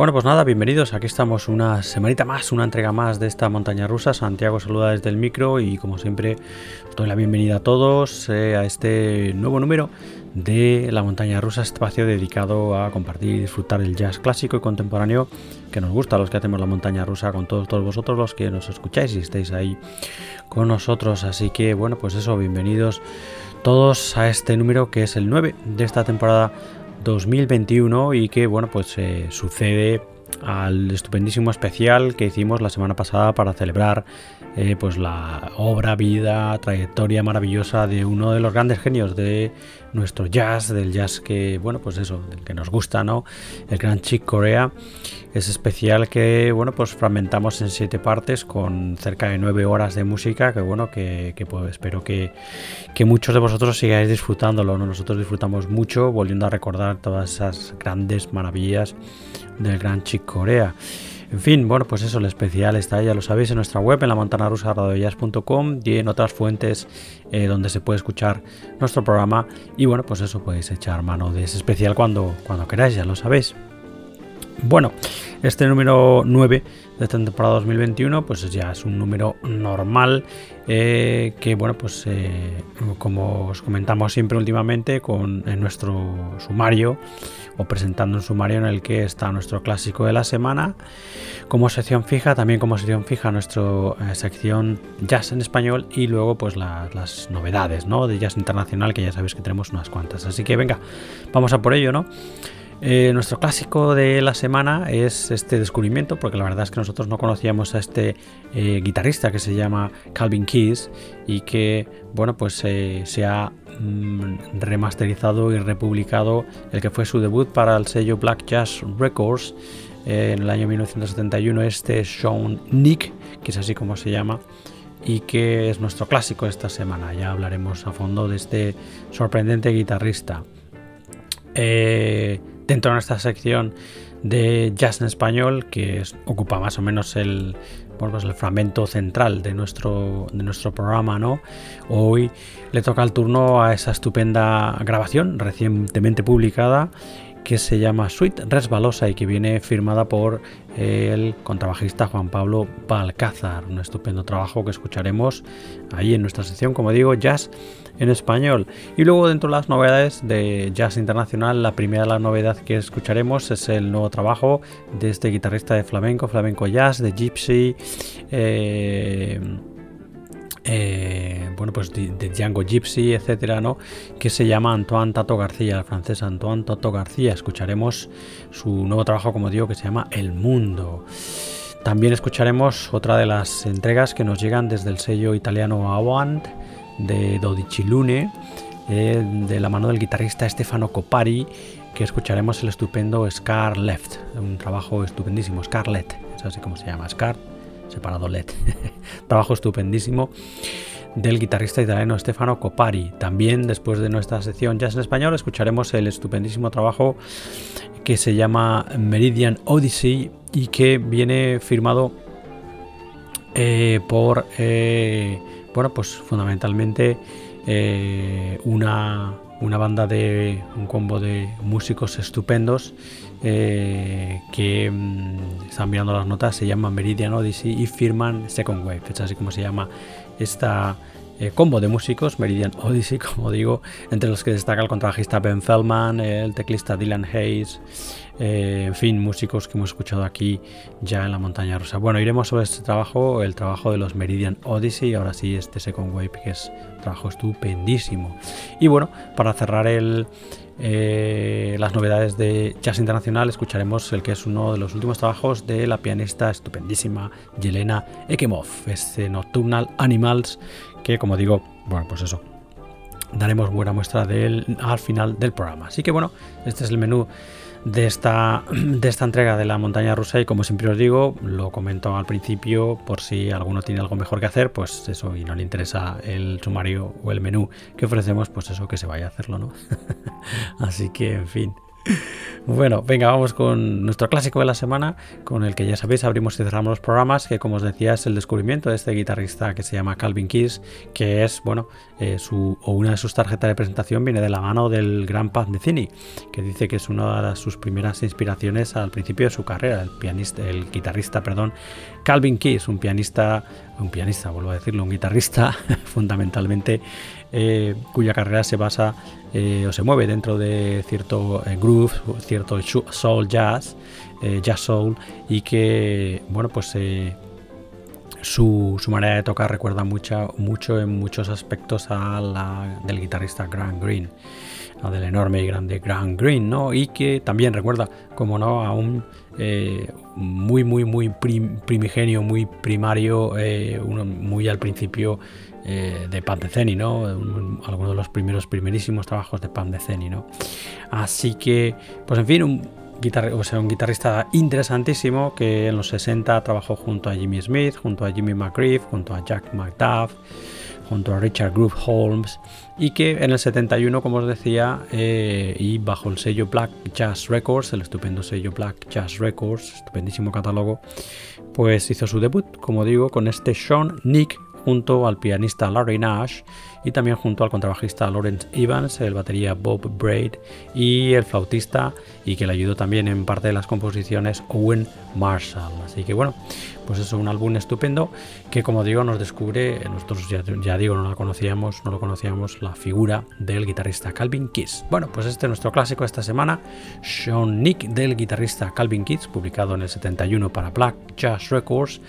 Bueno, pues nada, bienvenidos. Aquí estamos una semanita más, una entrega más de esta montaña rusa. Santiago saluda desde el micro y como siempre os doy la bienvenida a todos eh, a este nuevo número de la montaña rusa, espacio dedicado a compartir y disfrutar el jazz clásico y contemporáneo que nos gusta a los que hacemos la montaña rusa con todos, todos vosotros los que nos escucháis y estáis ahí con nosotros. Así que bueno, pues eso, bienvenidos todos a este número que es el 9 de esta temporada 2021 y que bueno pues eh, sucede al estupendísimo especial que hicimos la semana pasada para celebrar eh, pues la obra, vida, trayectoria maravillosa de uno de los grandes genios de nuestro jazz, del jazz que, bueno, pues eso, del que nos gusta, ¿no? El gran Chick Corea. Es especial que, bueno, pues fragmentamos en siete partes con cerca de nueve horas de música, que bueno, que, pues espero que, que, muchos de vosotros sigáis disfrutándolo, ¿no? Nosotros disfrutamos mucho volviendo a recordar todas esas grandes maravillas del gran Chick Corea. En fin, bueno, pues eso, el especial está, ya lo sabéis, en nuestra web, en la y en otras fuentes eh, donde se puede escuchar nuestro programa. Y bueno, pues eso podéis echar mano de ese especial cuando, cuando queráis, ya lo sabéis. Bueno, este número 9 de esta temporada 2021 pues ya es un número normal eh, que bueno pues eh, como os comentamos siempre últimamente con en nuestro sumario o presentando un sumario en el que está nuestro clásico de la semana como sección fija también como sección fija nuestra eh, sección jazz en español y luego pues las novedades ¿no? de jazz internacional que ya sabéis que tenemos unas cuantas así que venga vamos a por ello no eh, nuestro clásico de la semana es este descubrimiento, porque la verdad es que nosotros no conocíamos a este eh, guitarrista que se llama Calvin Keys y que, bueno, pues eh, se ha mm, remasterizado y republicado el que fue su debut para el sello Black Jazz Records en el año 1971 este Sean Nick, que es así como se llama, y que es nuestro clásico esta semana. Ya hablaremos a fondo de este sorprendente guitarrista. Eh, dentro de nuestra sección de jazz en español, que ocupa más o menos el, pues el fragmento central de nuestro, de nuestro programa, ¿no? Hoy le toca el turno a esa estupenda grabación recientemente publicada que se llama Suite Resbalosa y que viene firmada por el contrabajista Juan Pablo Balcázar. Un estupendo trabajo que escucharemos ahí en nuestra sección, como digo, jazz en español. Y luego dentro de las novedades de jazz internacional, la primera la novedad que escucharemos es el nuevo trabajo de este guitarrista de flamenco, flamenco jazz, de Gypsy. Eh, eh, bueno, pues de, Django Gypsy, etcétera, ¿no? Que se llama Antoine Tato García, el francés Antoine Tato García. Escucharemos su nuevo trabajo, como digo, que se llama El Mundo. También escucharemos otra de las entregas que nos llegan desde el sello italiano Avant de Dodicilune, eh, de la mano del guitarrista Stefano Copari, que escucharemos el estupendo Scar Left, un trabajo estupendísimo, Scarlet, es así como se llama, Scar separado LED. Trabajo estupendísimo del guitarrista italiano Stefano Copari. También después de nuestra sección Jazz en Español escucharemos el estupendísimo trabajo que se llama Meridian Odyssey y que viene firmado eh, por, eh, bueno, pues fundamentalmente eh, una, una banda de un combo de músicos estupendos eh, que mm, están mirando las notas, se llama Meridian Odyssey y firman Second Wave, es así como se llama esta eh, combo de músicos, Meridian Odyssey, como digo, entre los que destaca el contrabajista Ben Feldman, el teclista Dylan Hayes, eh, en fin, músicos que hemos escuchado aquí ya en la montaña rusa. Bueno, iremos sobre este trabajo, el trabajo de los Meridian Odyssey, ahora sí este Second Wave, que es un trabajo estupendísimo. Y bueno, para cerrar el, eh, las novedades de jazz internacional escucharemos el que es uno de los últimos trabajos de la pianista estupendísima Yelena Ekimov, este Nocturnal Animals, que como digo, bueno, pues eso, daremos buena muestra de él al final del programa. Así que bueno, este es el menú de esta, de esta entrega de la montaña rusa y como siempre os digo, lo comento al principio por si alguno tiene algo mejor que hacer, pues eso, y no le interesa el sumario o el menú que ofrecemos, pues eso que se vaya a hacerlo, ¿no? Así que, en fin. Bueno, venga, vamos con nuestro clásico de la semana, con el que ya sabéis abrimos y cerramos los programas, que como os decía es el descubrimiento de este guitarrista que se llama Calvin Keys, que es, bueno, eh, su, o una de sus tarjetas de presentación viene de la mano del gran Paz Mecini, que dice que es una de sus primeras inspiraciones al principio de su carrera, el pianista, el guitarrista, perdón, Calvin Keys, un pianista, un pianista, vuelvo a decirlo, un guitarrista fundamentalmente eh, cuya carrera se basa eh, o se mueve dentro de cierto eh, groove, cierto soul jazz, jazz soul, y que, bueno, pues su, su, manera de tocar recuerda mucho, en muchos aspectos a la del guitarrista Grant Green, del enorme y grande Grant Green, ¿no? Y que también recuerda, como no, a un muy, muy, muy primigenio, muy primario, uno muy al principio eh, de Pan de ¿no? algunos de los primeros, primerísimos trabajos de Pan de ¿no? Así que, pues en fin, un, o sea, un guitarrista interesantísimo que en los 60 trabajó junto a Jimmy Smith, junto a Jimmy McGriff, junto a Jack McDuff, junto a Richard Groove Holmes y que en el 71, como os decía, eh, y bajo el sello Black Jazz Records, el estupendo sello Black Jazz Records, estupendísimo catálogo, pues hizo su debut, como digo, con este Sean Nick junto al pianista Larry Nash y también junto al contrabajista Lawrence Evans, el batería Bob Braid y el flautista y que le ayudó también en parte de las composiciones Owen Marshall. Así que bueno, pues es un álbum estupendo que como digo nos descubre, nosotros ya, digo no la conocíamos, no lo conocíamos la figura del guitarrista Calvin Kiss. Bueno, pues este es nuestro clásico esta semana, Sean Nick del guitarrista Calvin Kiss, publicado en el 71 para Black Jazz Records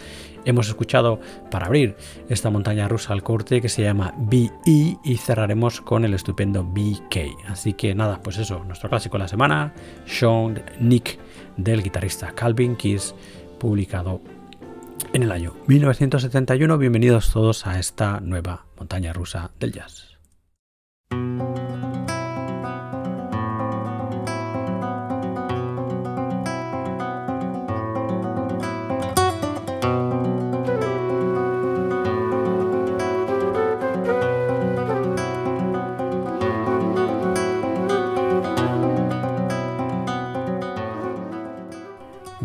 hemos escuchado para abrir esta montaña rusa al corte que se llama BE y cerraremos con el estupendo BK. Así que nada, pues eso, nuestro clásico de la semana, Sean Nick del guitarrista Calvin Kiss, publicado en el año 1971. Bienvenidos todos a esta nueva montaña rusa del jazz.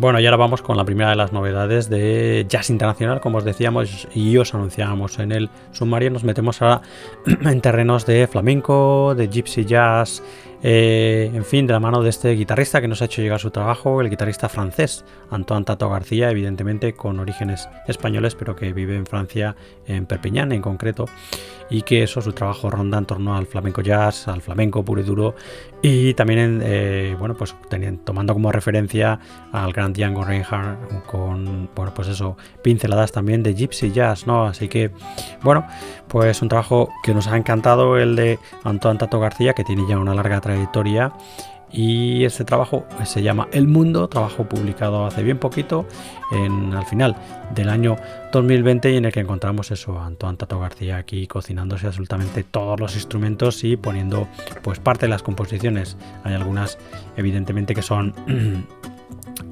Bueno, y ahora vamos con la primera de las novedades de Jazz Internacional, como os decíamos y os anunciábamos en el sumario, nos metemos ahora en terrenos de flamenco, de gypsy jazz, eh, en fin, de la mano de este guitarrista que nos ha hecho llegar su trabajo, el guitarrista francés Antoine Tato García, evidentemente con orígenes españoles, pero que vive en Francia, en Perpiñán en concreto, y que eso, su trabajo ronda en torno al flamenco jazz, al flamenco puro y duro, y también, eh, bueno, pues tomando como referencia al gran Django Reinhardt con, bueno, pues eso, pinceladas también de gypsy jazz, ¿no? Así que, bueno, pues un trabajo que nos ha encantado el de Antoine Tato García, que tiene ya una larga trayectoria. Y este trabajo se llama El Mundo, trabajo publicado hace bien poquito, en, al final del año 2020, y en el que encontramos eso, a Antoine Tato García aquí cocinándose absolutamente todos los instrumentos y poniendo pues parte de las composiciones. Hay algunas, evidentemente, que son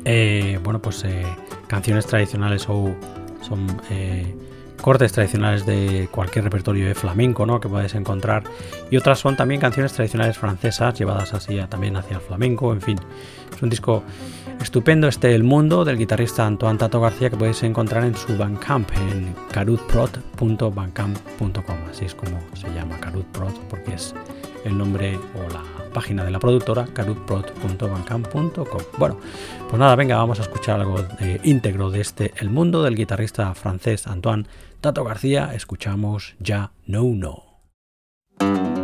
eh, bueno, pues eh, canciones tradicionales o son eh, cortes tradicionales de cualquier repertorio de flamenco ¿no? que puedes encontrar y otras son también canciones tradicionales francesas llevadas así también hacia el flamenco, en fin, es un disco estupendo este El Mundo del guitarrista Antoine Tato García que puedes encontrar en su Bandcamp en carutprot.bandcamp.com, así es como se llama Carutprot porque es el nombre o la página de la productora carutprot.bandcamp.com. Bueno, pues nada, venga, vamos a escuchar algo íntegro de este El Mundo del guitarrista francés Antoine Tato García, escuchamos ya No No.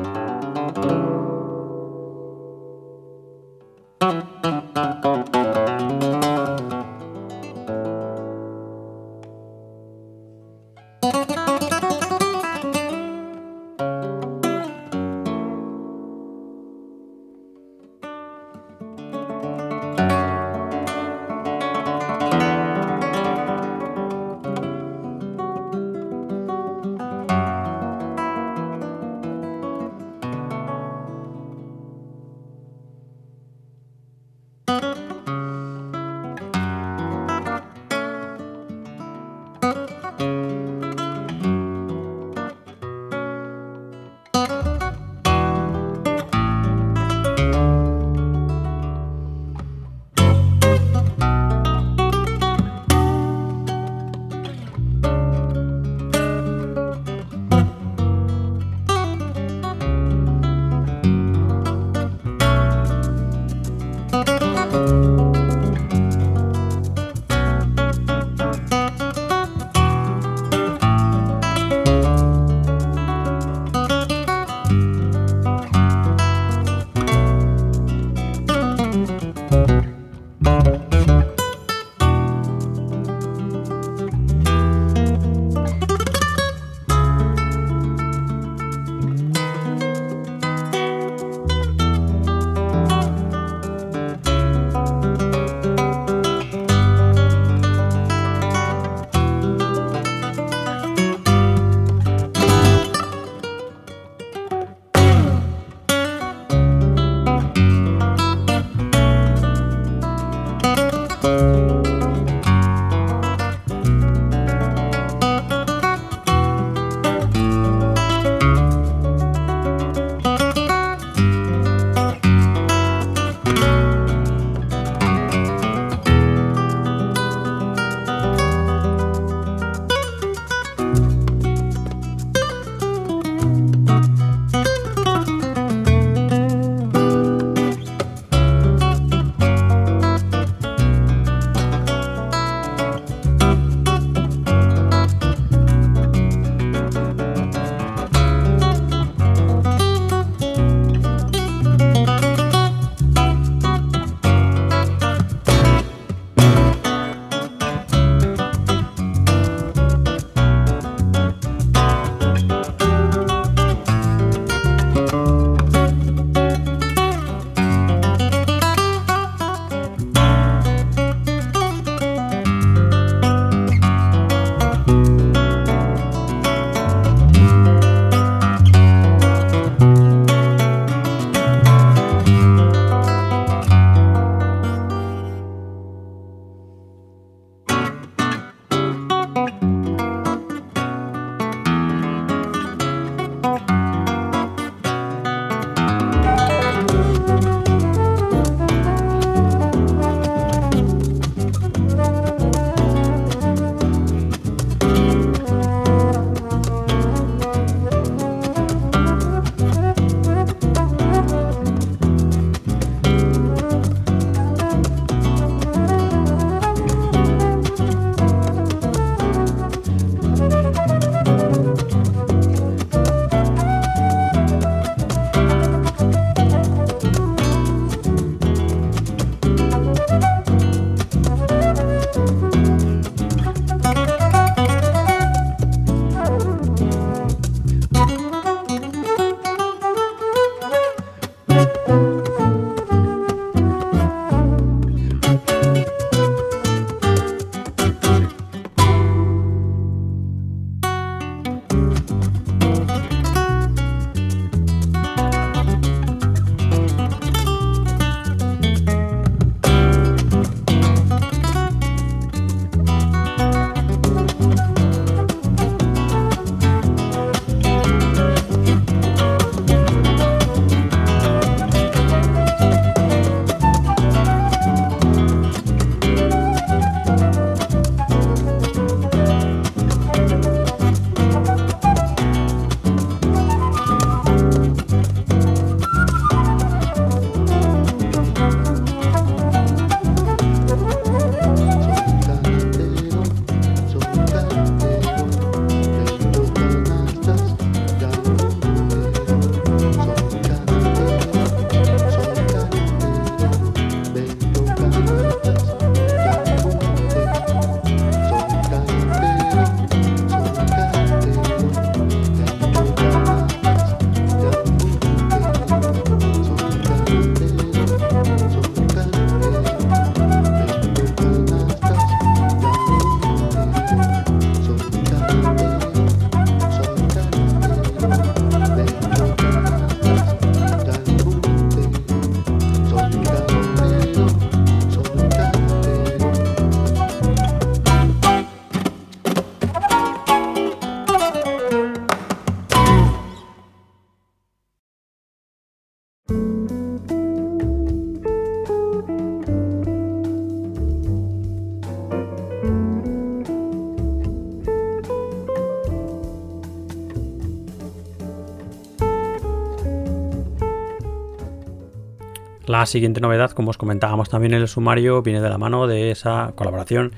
La siguiente novedad, como os comentábamos también en el sumario, viene de la mano de esa colaboración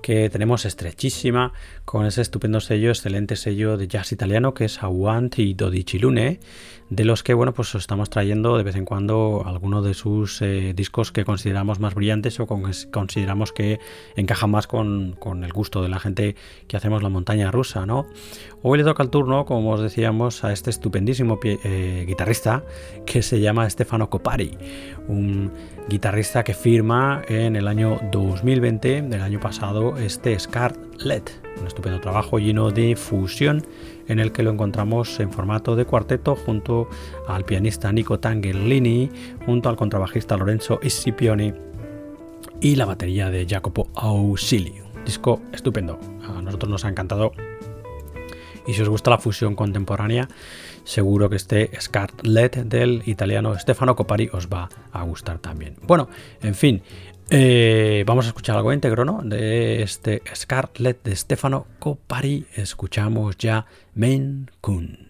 que tenemos estrechísima con ese estupendo sello, excelente sello de jazz italiano que es Aguant y Dodicilune, de los que bueno pues estamos trayendo de vez en cuando algunos de sus eh, discos que consideramos más brillantes o con, consideramos que encajan más con, el gusto de la gente que hacemos la montaña rusa, ¿no? Hoy le toca el turno, como os decíamos, a este estupendísimo eh, guitarrista que se llama Stefano Copari, un guitarrista que firma en el año 2020, del año pasado, este Scarlet, un estupendo trabajo lleno de fusión en el que lo encontramos en formato de cuarteto junto al pianista Nico Tangerlini, junto al contrabajista Lorenzo Scipioni y la batería de Jacopo Ausilio. Disco estupendo, a nosotros nos ha encantado. Y si os gusta la fusión contemporánea, seguro que este Scarlet del italiano Stefano Copari os va a gustar también. Bueno, en fin, eh, vamos a escuchar algo íntegro, ¿no? De este Scarlet de Stefano Copari. Escuchamos ya Main Kun.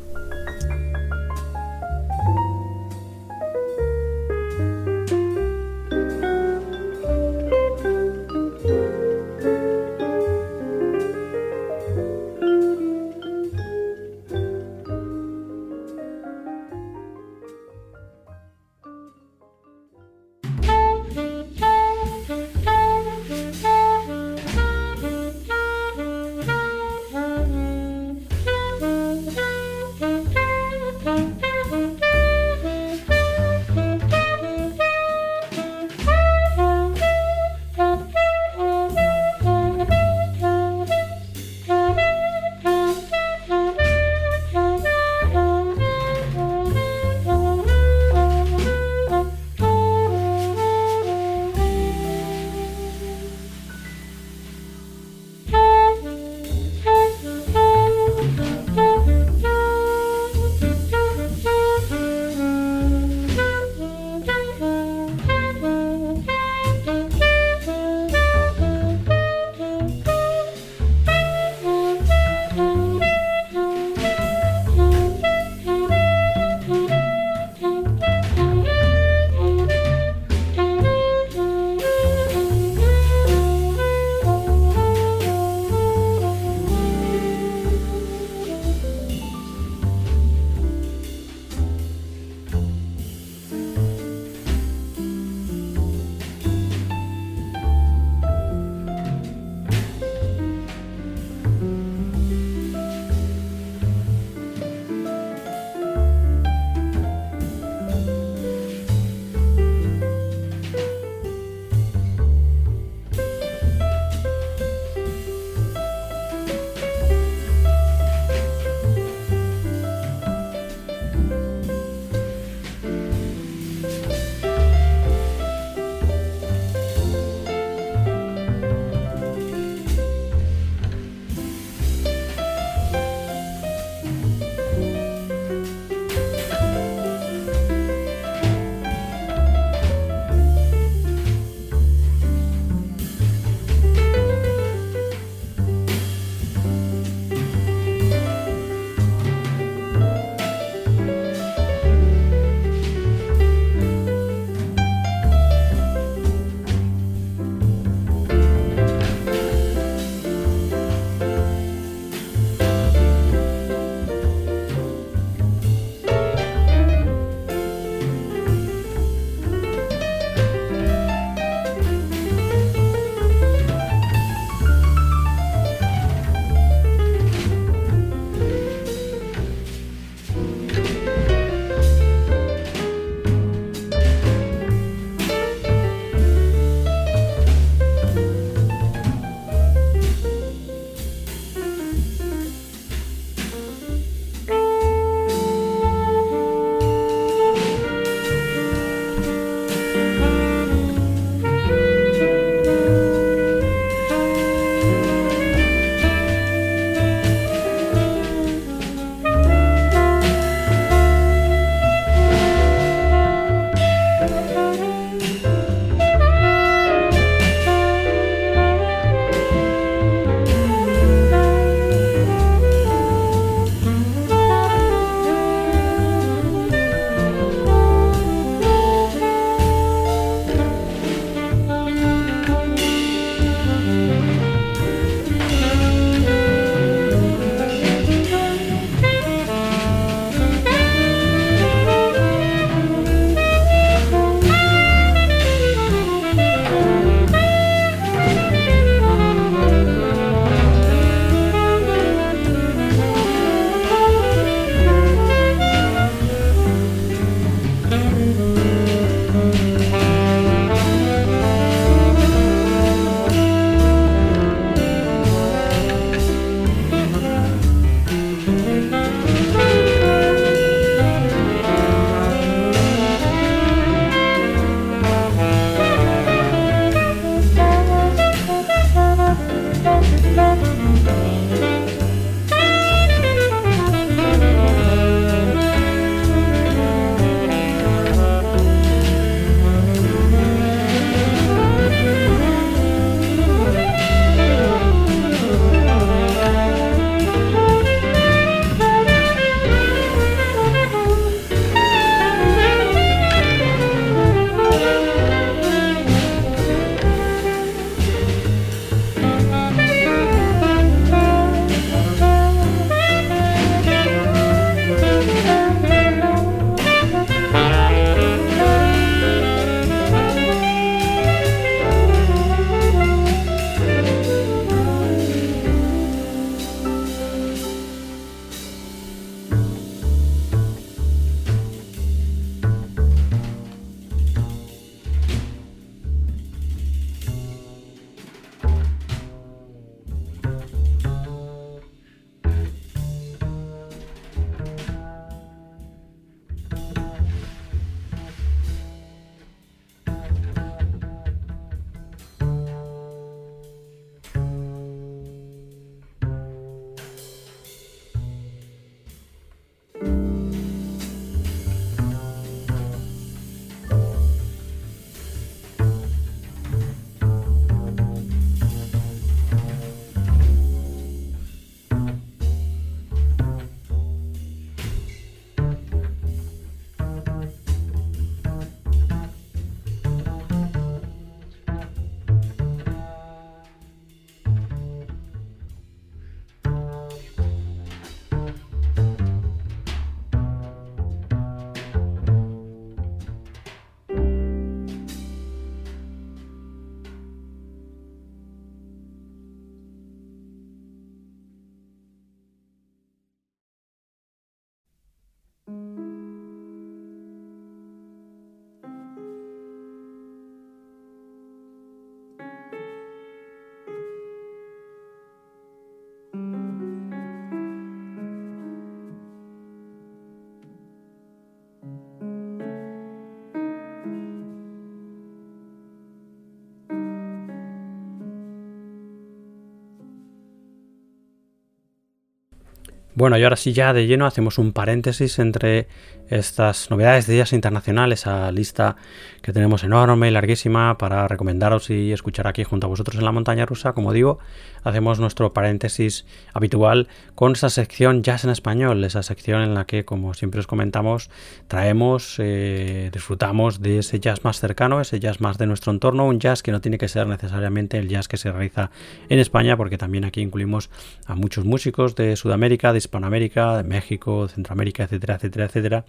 Bueno, y ahora sí ya de lleno hacemos un paréntesis entre estas novedades de días internacionales, a lista que tenemos enorme y larguísima para recomendaros y escuchar aquí junto a vosotros en la montaña rusa. Como digo, hacemos nuestro paréntesis habitual con esa sección Jazz en Español, esa sección en la que, como siempre os comentamos, traemos, eh, disfrutamos de ese jazz más cercano, ese jazz más de nuestro entorno, un jazz que no tiene que ser necesariamente el jazz que se realiza en España, porque también aquí incluimos a muchos músicos de Sudamérica, de Hispanoamérica, México, Centroamérica, etcétera, etcétera, etcétera.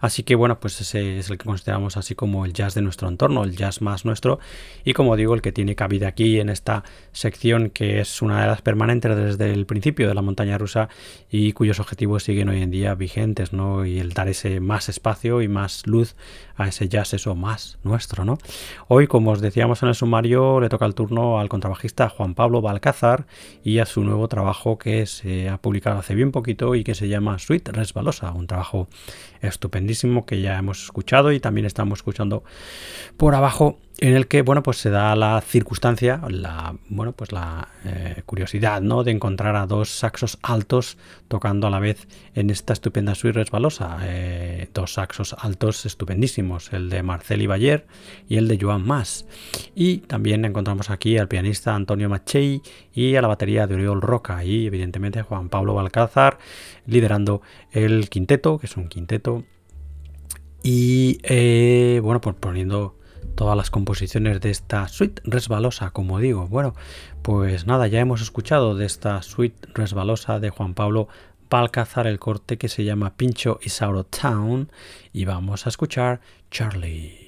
Así que bueno, pues ese es el que consideramos así como el jazz de nuestro entorno, el jazz más nuestro y como digo, el que tiene cabida aquí en esta sección que es una de las permanentes desde el principio de la montaña rusa y cuyos objetivos siguen hoy en día vigentes, ¿no? Y el dar ese más espacio y más luz a ese jazz, eso más nuestro, ¿no? Hoy, como os decíamos en el sumario, le toca el turno al contrabajista Juan Pablo Balcázar y a su nuevo trabajo que se ha publicado hace bien poquito y que se llama Suite Resbalosa, un trabajo estupendísimo que ya hemos escuchado y también estamos escuchando por abajo en el que bueno pues se da la circunstancia la bueno pues la eh, curiosidad no de encontrar a dos saxos altos tocando a la vez en esta estupenda suite resbalosa. Eh, dos saxos altos estupendísimos el de Marcel Bayer y el de Joan Mas. Y también encontramos aquí al pianista Antonio Machei y a la batería de Oriol Roca y evidentemente Juan Pablo Balcázar liderando el quinteto que es un quinteto. Y eh, bueno pues poniendo todas las composiciones de esta suite resbalosa, como digo. Bueno, pues nada, ya hemos escuchado de esta suite resbalosa de Juan Pablo Balcázar el corte que se llama Pincho is out of town y vamos a escuchar Charlie.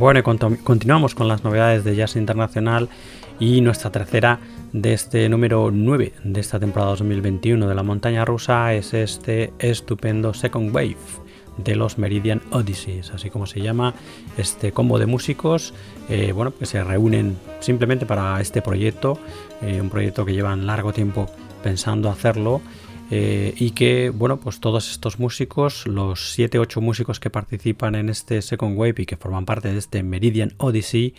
Bueno, continuamos con las novedades de Jazz Internacional y nuestra tercera de este número 9 de esta temporada 2021 de la montaña rusa es este estupendo Second Wave de los Meridian Odysseys, así como se llama este combo de músicos, eh, bueno, que se reúnen simplemente para este proyecto, eh, un proyecto que llevan largo tiempo pensando hacerlo eh, y que, bueno, pues todos estos músicos, los 7-8 músicos que participan en este Second Wave y que forman parte de este Meridian Odyssey,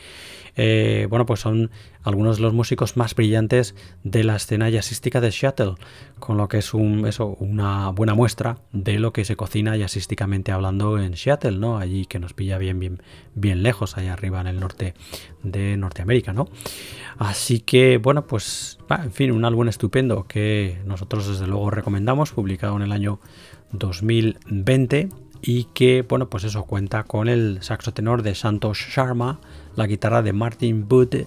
eh, bueno, pues son algunos de los músicos más brillantes de la escena jazzística de Seattle, con lo que es una buena muestra de lo que se cocina jazzísticamente hablando en Seattle, ¿no? Allí que nos pilla bien, bien, bien lejos, allá arriba en el norte de Norteamérica, ¿no? Así que, bueno, pues, en fin, un álbum estupendo que nosotros desde luego recomendamos, publicado en el año 2020 y que, bueno, pues eso cuenta con el saxo tenor de Santos Sharma, la guitarra de Martin Wood,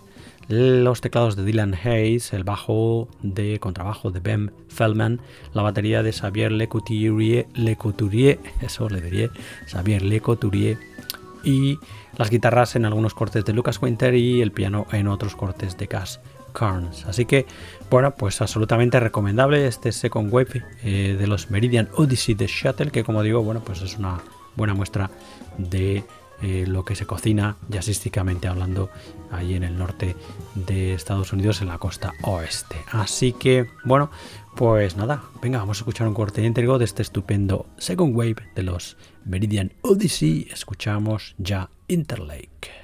los teclados de Dylan Hayes, el bajo de contrabajo de Ben Feldman, la batería de Xavier Lecouturier, Lecouturier eso le diría, Xavier Lecouturier, y las guitarras en algunos cortes de Lucas Winter y el piano en otros cortes de Cass Carnes. Así que, bueno, pues absolutamente recomendable este Second Wave eh, de los Meridian Odyssey de Shuttle, que como digo, bueno, pues es una buena muestra de eh, lo que se cocina jazzísticamente hablando ahí en el norte de Estados Unidos, en la costa oeste. Así que, bueno, pues nada, venga, vamos a escuchar un corte íntegro de este estupendo Second Wave de los Meridian Odyssey. Escuchamos ya Interlake.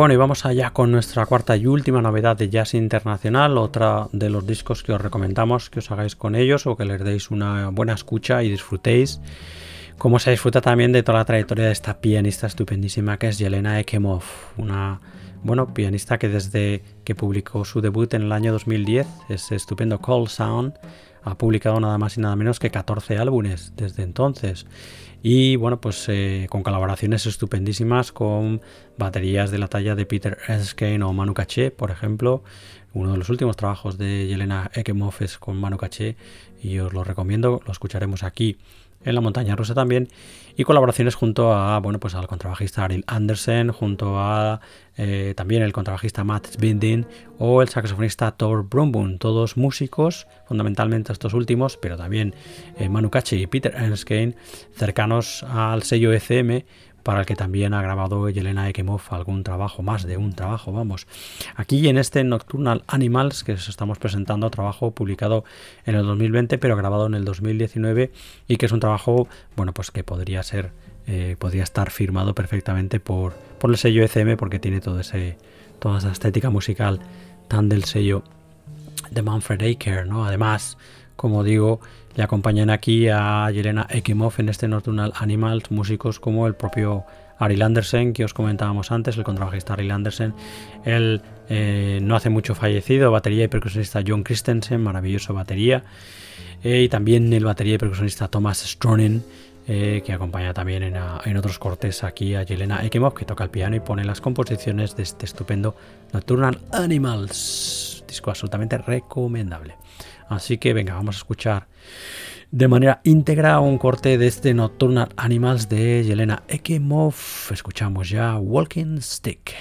Bueno, y vamos allá con nuestra cuarta y última novedad de Jazz Internacional, otra de los discos que os recomendamos que os hagáis con ellos o que les deis una buena escucha y disfrutéis. Como se disfruta también de toda la trayectoria de esta pianista estupendísima que es Yelena Ekemov, una bueno, pianista que desde que publicó su debut en el año 2010, ese estupendo Call Sound, ha publicado nada más y nada menos que 14 álbumes desde entonces. Y bueno, pues eh, con colaboraciones estupendísimas con baterías de la talla de Peter Erskine o Manu Caché, por ejemplo. Uno de los últimos trabajos de Yelena Ekemov es con Manu Caché y os lo recomiendo, lo escucharemos aquí en la montaña rusa también y colaboraciones junto a bueno pues al contrabajista Ariel Andersen junto a eh, también el contrabajista Matt Binding o el saxofonista Thor Brumbun todos músicos fundamentalmente estos últimos pero también eh, Manu Katché y Peter Erskine cercanos al sello ECM para el que también ha grabado Yelena Ekimov algún trabajo, más de un trabajo, vamos. Aquí en este Nocturnal Animals que os estamos presentando, trabajo publicado en el 2020 pero grabado en el 2019 y que es un trabajo, bueno, pues que podría ser, eh, podría estar firmado perfectamente por, por el sello ECM porque tiene todo ese, toda esa estética musical tan del sello de Manfred Aker, ¿no? Además, como digo, le acompañan aquí a Yelena Ekimov en este Nocturnal Animals, músicos como el propio Ari Andersen, que os comentábamos antes, el contrabajista Ari Andersen. Él eh, no hace mucho fallecido, batería y percusionista John Christensen, maravilloso batería. Eh, y también el batería y percusionista Thomas Stronin, eh, que acompaña también en, en, otros cortes aquí a Yelena Ekimov, que toca el piano y pone las composiciones de este estupendo Nocturnal Animals. Disco absolutamente recomendable. Así que venga, vamos a escuchar de manera íntegra un corte de este Nocturnal Animals de Yelena Ekimov. Escuchamos ya Walking Stick.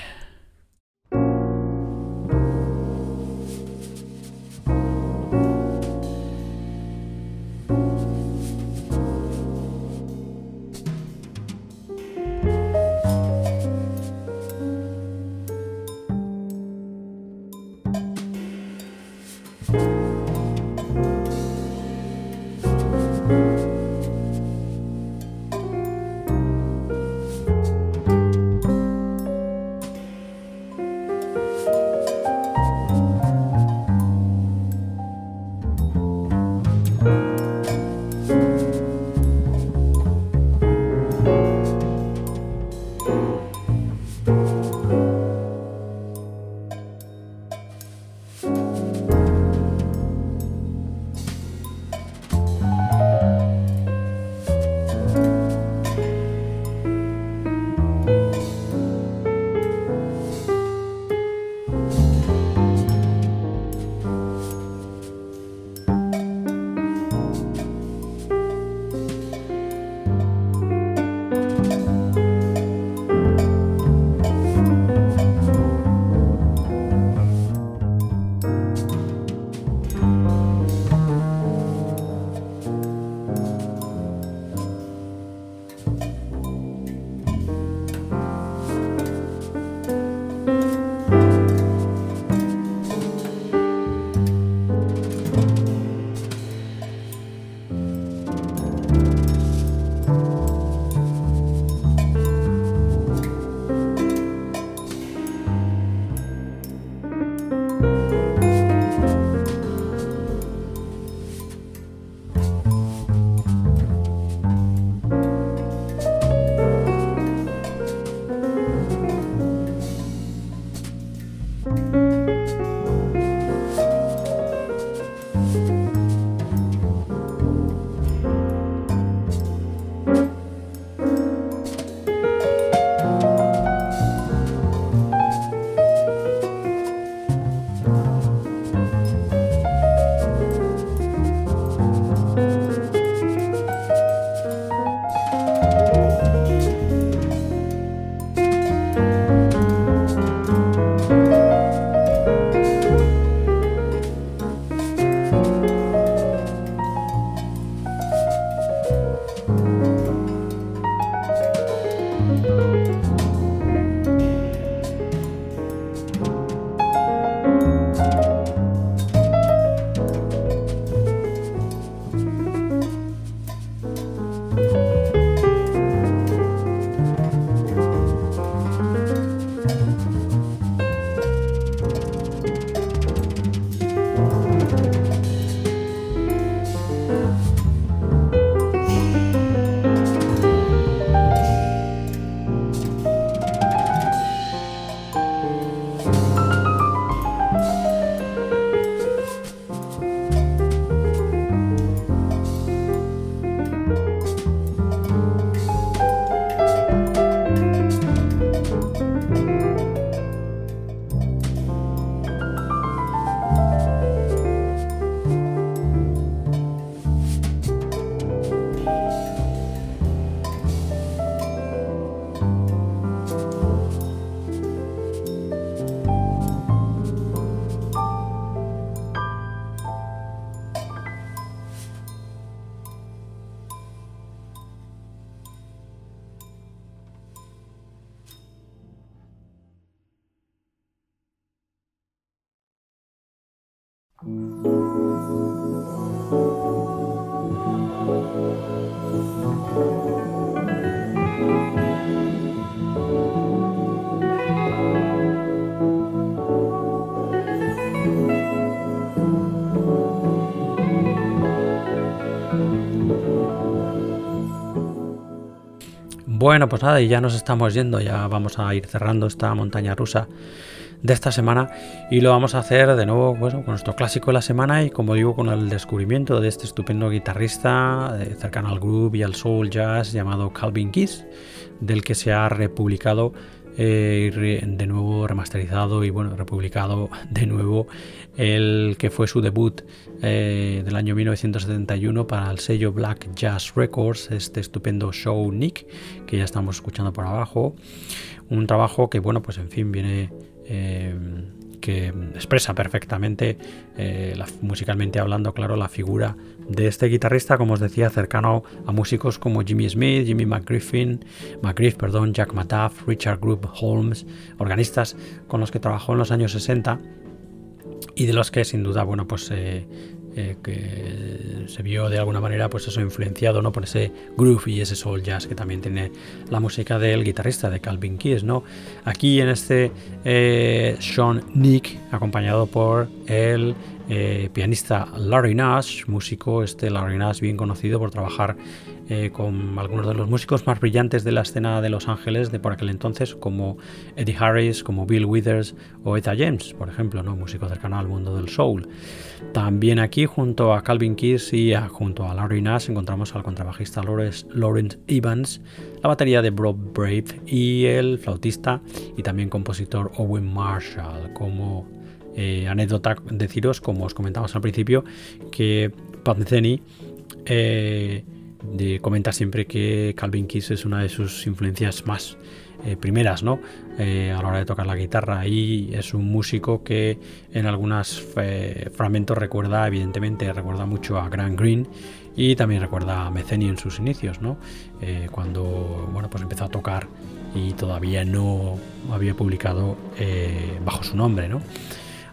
Bueno, pues nada, y ya nos estamos yendo, ya vamos a ir cerrando esta montaña rusa de esta semana y lo vamos a hacer de nuevo bueno, con nuestro clásico de la semana y como digo con el descubrimiento de este estupendo guitarrista eh, cercano al groove y al soul jazz llamado Calvin Keys, del que se ha republicado eh, de nuevo remasterizado y bueno, republicado de nuevo el que fue su debut eh, del año 1971 para el sello Black Jazz Records, este estupendo show Nick que ya estamos escuchando por abajo. Un trabajo que bueno, pues en fin viene... Eh, que expresa perfectamente, musicalmente hablando, claro, la figura de este guitarrista, como os decía, cercano a músicos como Jimmy Smith, Jimmy McGriffin, McGriff, perdón, Jack Mataff, Richard Group Holmes, organistas con los que trabajó en los años 60 y de los que sin duda, bueno, pues eh, eh, que se vio de alguna manera pues eso influenciado ¿no? por ese groove y ese soul jazz que también tiene la música del guitarrista de Calvin Keys ¿no? aquí en este eh, Sean Nick acompañado por el eh, pianista Larry Nash, músico, este Larry Nash bien conocido por trabajar eh, con algunos de los músicos más brillantes de la escena de Los Ángeles de por aquel entonces, como Eddie Harris, como Bill Withers o Etta James, por ejemplo, ¿no? músico cercano al mundo del soul. También aquí, junto a Calvin Keys y junto a Larry Nash, encontramos al contrabajista Lawrence Evans, la batería de Bob Brave y el flautista y también compositor Owen Marshall como eh, anécdota deciros, como os comentamos al principio, que Panzeni eh, comenta siempre que Calvin Kiss es una de sus influencias más eh, primeras ¿no? a la hora de tocar la guitarra y es un músico que en algunos fragmentos recuerda evidentemente recuerda mucho a Grant Green y también recuerda a Meceni en sus inicios ¿no? cuando bueno pues empezó a tocar y todavía no había publicado bajo su nombre ¿no?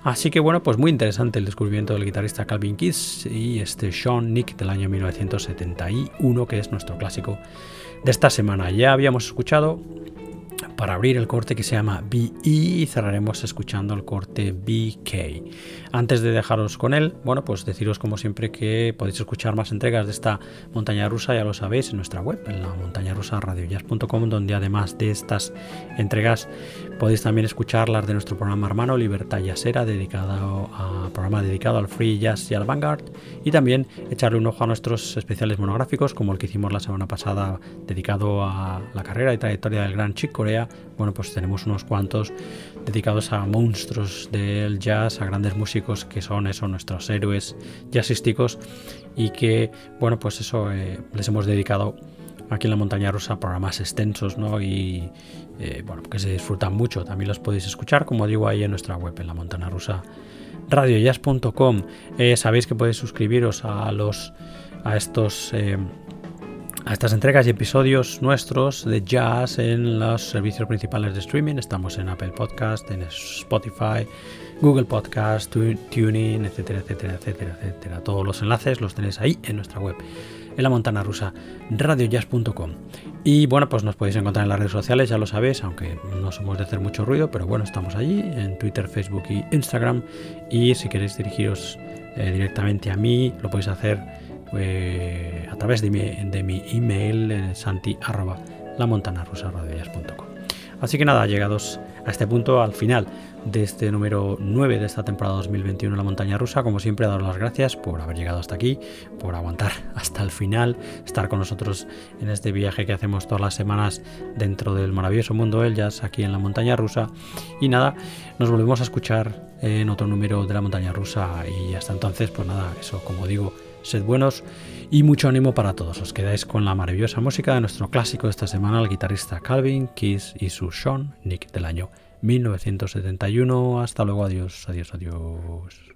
Así que bueno, pues muy interesante el descubrimiento del guitarrista Calvin Keys y este Sean Nick del año 1971, que es nuestro clásico de esta semana. Ya habíamos escuchado para abrir el corte que se llama BE y cerraremos escuchando el corte BK. Antes de dejaros con él, bueno, pues deciros como siempre que podéis escuchar más entregas de esta montaña rusa, ya lo sabéis, en nuestra web, en la montaña rusa radiojazz.com, donde además de estas entregas podéis también escuchar las de nuestro programa hermano Libertad Jazzera, dedicado a programa dedicado al free jazz y al vanguard, y también echarle un ojo a nuestros especiales monográficos, como el que hicimos la semana pasada, dedicado a la carrera y trayectoria del gran Chick Corea. Bueno, pues tenemos unos cuantos dedicados a monstruos del jazz, a grandes músicos que son eso, nuestros héroes jazzísticos y que, bueno, pues eso eh, les hemos dedicado aquí en la montaña rusa programas extensos ¿no? y eh, bueno, que se disfrutan mucho. También los podéis escuchar, como digo, ahí en nuestra web, en la montaña rusa radiojazz.com. Eh, sabéis que podéis suscribiros a los a estos a estas entregas y episodios nuestros de jazz en los servicios principales de streaming. Estamos en Apple Podcast, en Spotify, Google Podcast, Tuning, etcétera, etcétera, etcétera, etcétera. Todos los enlaces los tenéis ahí en nuestra web, en la montana rusa, radiojazz.com. Y bueno, pues nos podéis encontrar en las redes sociales, ya lo sabéis, aunque no somos de hacer mucho ruido, pero bueno, estamos allí en Twitter, Facebook y Instagram. Y si queréis dirigiros eh, directamente a mí, lo podéis hacer pues, a través de mi, de mi email eh, Así que nada, llegados a este punto, al final de este número 9 de esta temporada 2021 en la montaña rusa, como siempre, daros las gracias por haber llegado hasta aquí, por aguantar hasta el final, estar con nosotros en este viaje que hacemos todas las semanas dentro del maravilloso mundo del jazz aquí en la montaña rusa. Y nada, nos volvemos a escuchar en otro número de la montaña rusa y hasta entonces, pues nada, eso como digo, sed buenos y mucho ánimo para todos. Os quedáis con la maravillosa música de nuestro clásico de esta semana, el guitarrista Calvin Keys y su Sean Nick del año 1971. Hasta luego, adiós, adiós, adiós.